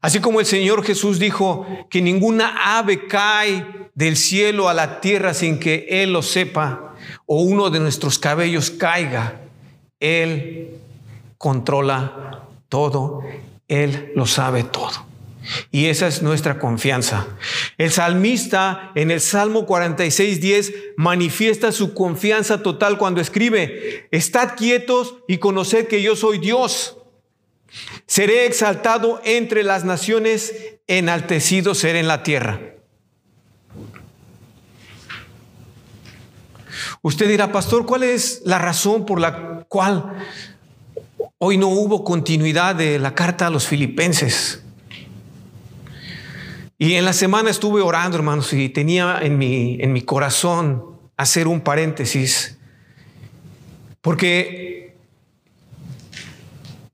Así como el Señor Jesús dijo que ninguna ave cae del cielo a la tierra sin que Él lo sepa, o uno de nuestros cabellos caiga, Él controla todo, Él lo sabe todo. Y esa es nuestra confianza. El salmista en el Salmo 46.10 manifiesta su confianza total cuando escribe, estad quietos y conoced que yo soy Dios. Seré exaltado entre las naciones, enaltecido seré en la tierra. Usted dirá, pastor, ¿cuál es la razón por la cual hoy no hubo continuidad de la carta a los filipenses? Y en la semana estuve orando, hermanos, y tenía en mi, en mi corazón hacer un paréntesis, porque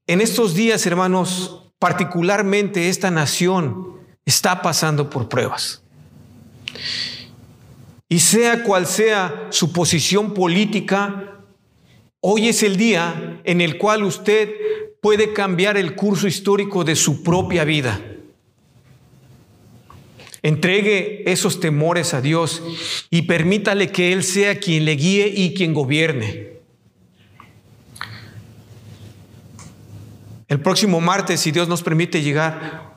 en estos días, hermanos, particularmente esta nación está pasando por pruebas. Y sea cual sea su posición política, hoy es el día en el cual usted puede cambiar el curso histórico de su propia vida. Entregue esos temores a Dios y permítale que Él sea quien le guíe y quien gobierne. El próximo martes, si Dios nos permite llegar,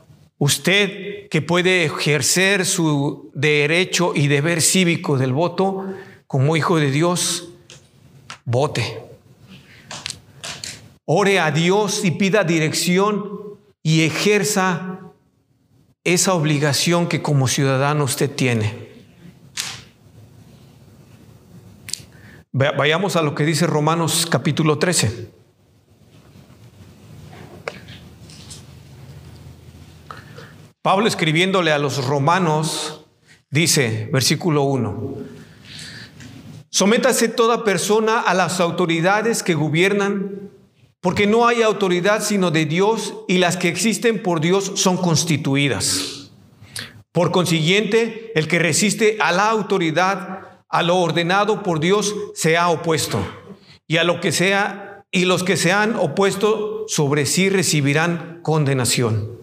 usted que puede ejercer su derecho y deber cívico del voto como hijo de Dios, vote. Ore a Dios y pida dirección y ejerza esa obligación que como ciudadano usted tiene. Vayamos a lo que dice Romanos capítulo 13. Pablo escribiéndole a los romanos dice, versículo 1, sométase toda persona a las autoridades que gobiernan porque no hay autoridad sino de Dios y las que existen por Dios son constituidas. Por consiguiente, el que resiste a la autoridad, a lo ordenado por Dios, se ha opuesto. Y a lo que sea y los que se han opuesto sobre sí recibirán condenación.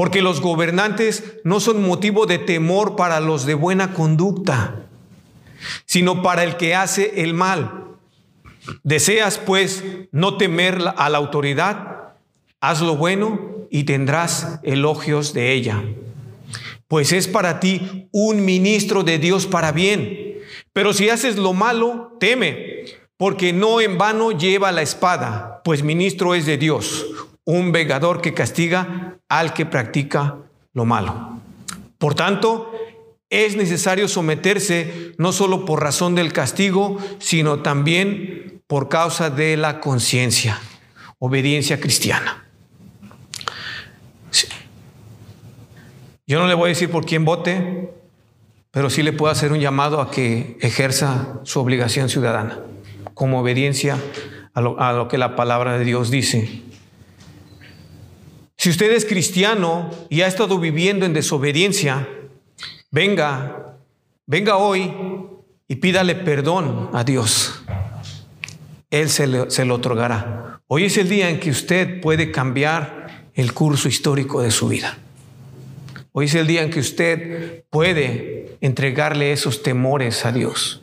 Porque los gobernantes no son motivo de temor para los de buena conducta, sino para el que hace el mal Deseas pues no temer a la autoridad, haz lo bueno y tendrás elogios de ella. Pues es para ti un ministro de Dios para bien. Pero si haces lo malo, teme, porque no en vano lleva la espada, pues ministro es de Dios, un vegador que castiga al que practica lo malo. Por tanto, es necesario someterse no solo por razón del castigo, sino también por causa de la conciencia, obediencia cristiana. Yo no le voy a decir por quién vote, pero sí le puedo hacer un llamado a que ejerza su obligación ciudadana, como obediencia a lo que la palabra de Dios dice. Si usted es cristiano y ha estado viviendo en desobediencia, venga, venga hoy y pídale perdón a Dios. Él se lo, otorgará. Hoy es el día en que usted puede cambiar el curso histórico de su vida. Hoy es el día en que usted puede entregarle esos temores a Dios.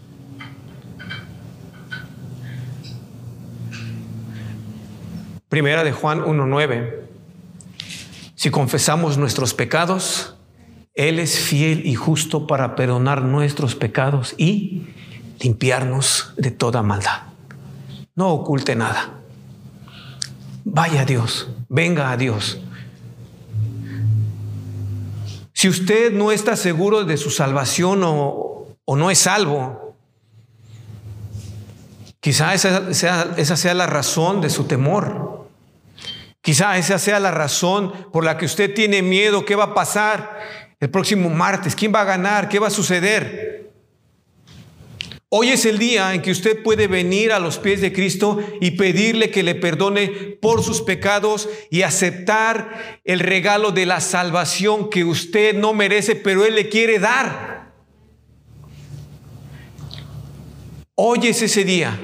Primera de Juan 1.9. Si confesamos nuestros pecados, él es fiel y justo para perdonar nuestros pecados y limpiarnos de toda maldad. No oculte nada. Vaya a Dios, venga a Dios. Si usted no está seguro de su salvación o, no es salvo, quizá esa sea, esa sea la razón de su temor. Quizá esa sea la razón por la que usted tiene miedo. ¿Qué va a pasar? el próximo martes? ¿Quién va a ganar? ¿Qué va a suceder? Hoy es el día en que usted puede venir a los pies de Cristo y pedirle que le perdone por sus pecados y aceptar el regalo de la salvación que usted no merece, pero Él le quiere dar. Hoy es ese día.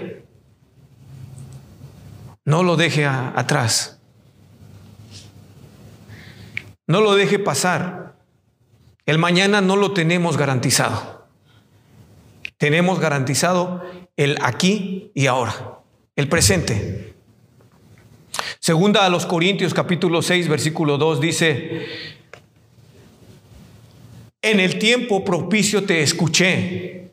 No lo deje atrás. No lo deje pasar. El mañana no lo tenemos garantizado. Tenemos garantizado el aquí y ahora, el presente. Segunda a los Corintios capítulo 6 versículo 2 dice, en el tiempo propicio te escuché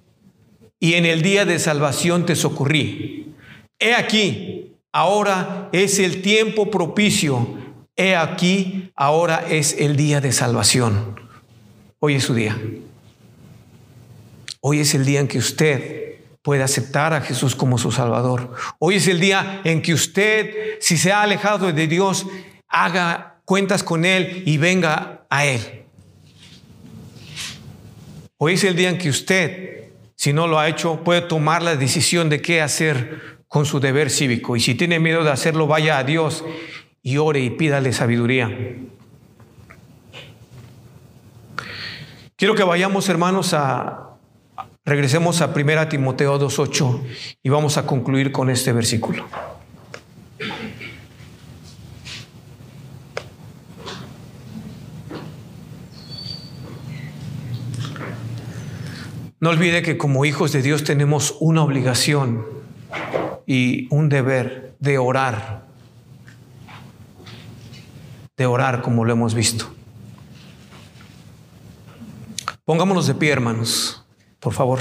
y en el día de salvación te socorrí. He aquí, ahora es el tiempo propicio. He aquí, ahora es el día de salvación. Hoy es su día. Hoy es el día en que usted puede aceptar a Jesús como su Salvador. Hoy es el día en que usted, si se ha alejado de Dios, haga cuentas con Él y venga a Él. Hoy es el día en que usted, si no lo ha hecho, puede tomar la decisión de qué hacer con su deber cívico. Y si tiene miedo de hacerlo, vaya a Dios y ore y pídale sabiduría. Quiero que vayamos, hermanos, a regresemos a 1 Timoteo 2.8 y vamos a concluir con este versículo. No olvide que como hijos de Dios tenemos una obligación y un deber de orar, de orar como lo hemos visto. Pongámonos de pie, hermanos, por favor.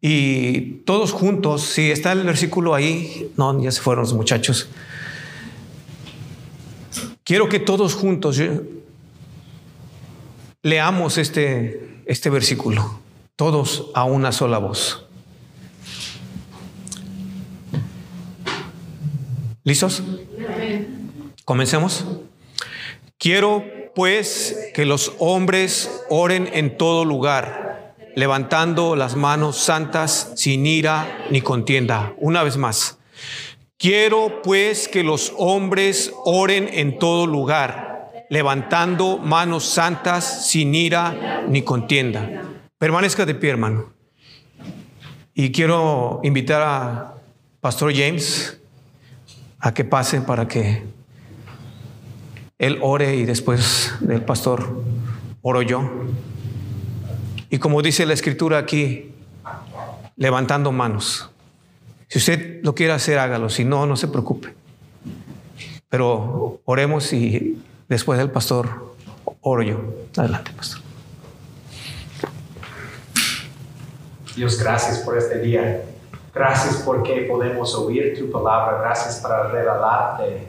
Y todos juntos, si está el versículo ahí, no, ya se fueron los muchachos. Quiero que todos juntos leamos este, este versículo, todos a una sola voz. ¿Listos? Comencemos. Quiero pues que los hombres oren en todo lugar, levantando las manos santas sin ira ni contienda. Una vez más. Quiero pues que los hombres oren en todo lugar, levantando manos santas sin ira ni contienda. Permanezca de pie, hermano. Y quiero invitar a Pastor James a que pase para que él ore y después del pastor oro yo. Y como dice la escritura aquí, levantando manos. Si usted lo quiere hacer, hágalo. Si no, no se preocupe. Pero oremos y después del pastor oro yo. Adelante, pastor. Dios, gracias por este día. Gracias porque podemos oír tu palabra. Gracias para revelarte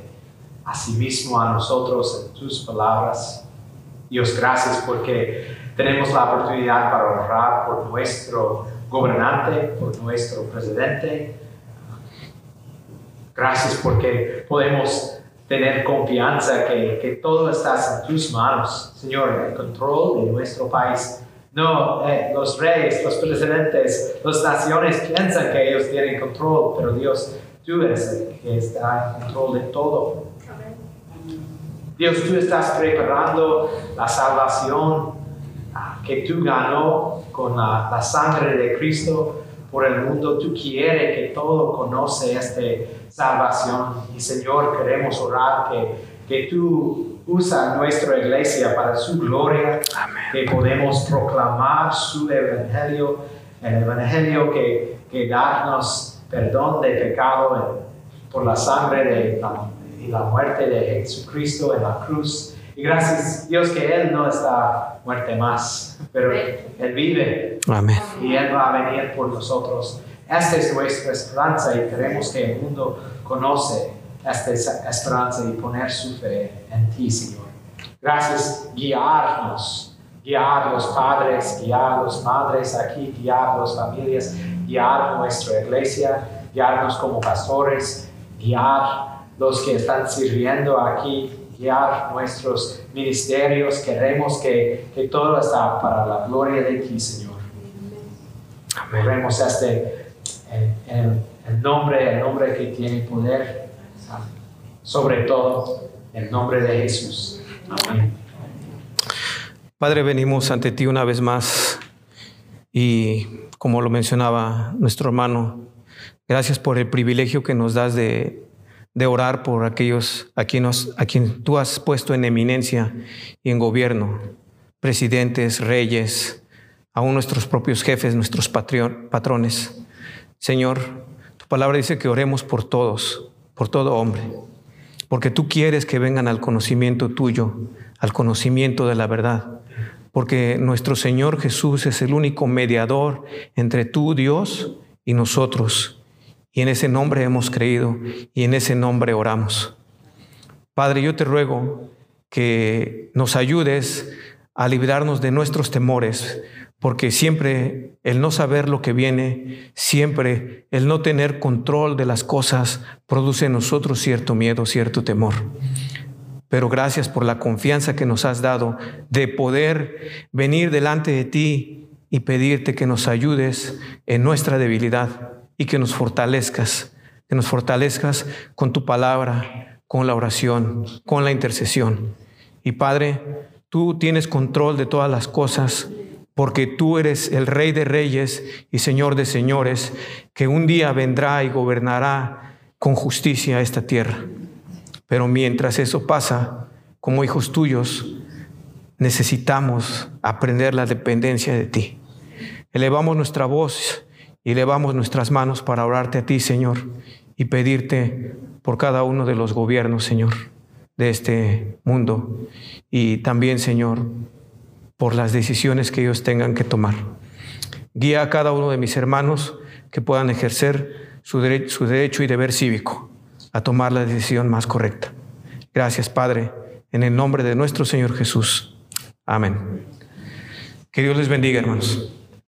a sí mismo a nosotros en tus palabras. Dios, gracias porque tenemos la oportunidad para orar por nuestro gobernante, por nuestro presidente, Gracias porque podemos tener confianza que, que todo está en tus manos, Señor, el control de nuestro país. No, eh, los reyes, los presidentes, las naciones piensan que ellos tienen control, pero Dios, tú eres el que está en control de todo. Dios, tú estás preparando la salvación ah, que tú ganó con la, la sangre de Cristo por el mundo. Tú quieres que todo conoce esta salvación. Y Señor, queremos orar que, que tú usa nuestra iglesia para su gloria, que podemos proclamar su evangelio, el evangelio que, que darnos perdón de pecado por la sangre de y la muerte de Jesucristo en la cruz. Y gracias Dios que Él no está muerte más, pero Él vive. Amén. Y Él va a venir por nosotros. Esta es nuestra esperanza y queremos que el mundo conoce esta esperanza y poner su fe en ti, Señor. Gracias, guiarnos, guiar los padres, guiar los madres aquí, guiar las familias, guiar nuestra iglesia, guiarnos como pastores, guiar los que están sirviendo aquí, guiar nuestros ministerios. Queremos que, que todo está para la gloria de ti, Señor. Oremos este, en, el nombre, el nombre que tiene poder, sobre todo el nombre de Jesús. Amén. Padre, venimos ante ti una vez más y como lo mencionaba nuestro hermano, gracias por el privilegio que nos das de de orar por aquellos a quien, a quien tú has puesto en eminencia y en gobierno, presidentes, reyes, aún nuestros propios jefes, nuestros patrones. Señor, tu palabra dice que oremos por todos, por todo hombre, porque tú quieres que vengan al conocimiento tuyo, al conocimiento de la verdad, porque nuestro Señor Jesús es el único mediador entre tú, Dios, y nosotros y en ese nombre hemos creído y en ese nombre oramos. Padre, yo te ruego que nos ayudes a librarnos de nuestros temores, porque siempre el no saber lo que viene, siempre el no tener control de las cosas produce en nosotros cierto miedo, cierto temor. Pero gracias por la confianza que nos has dado de poder venir delante de ti y pedirte que nos ayudes en nuestra debilidad y que nos fortalezcas, que nos fortalezcas con tu palabra, con la oración, con la intercesión. Y Padre, tú tienes control de todas las cosas porque tú eres el Rey de Reyes y Señor de Señores, que un día vendrá y gobernará con justicia esta tierra. Pero mientras eso pasa, como hijos tuyos, necesitamos aprender la dependencia de ti. Elevamos nuestra voz y elevamos nuestras manos para orarte a ti, Señor, y pedirte por cada uno de los gobiernos, Señor, de este mundo. Y también, Señor, por las decisiones que ellos tengan que tomar. Guía a cada uno de mis hermanos que puedan ejercer su, derecho y deber cívico a tomar la decisión más correcta. Gracias, Padre, en el nombre de nuestro Señor Jesús. Amén. Que Dios les bendiga, hermanos.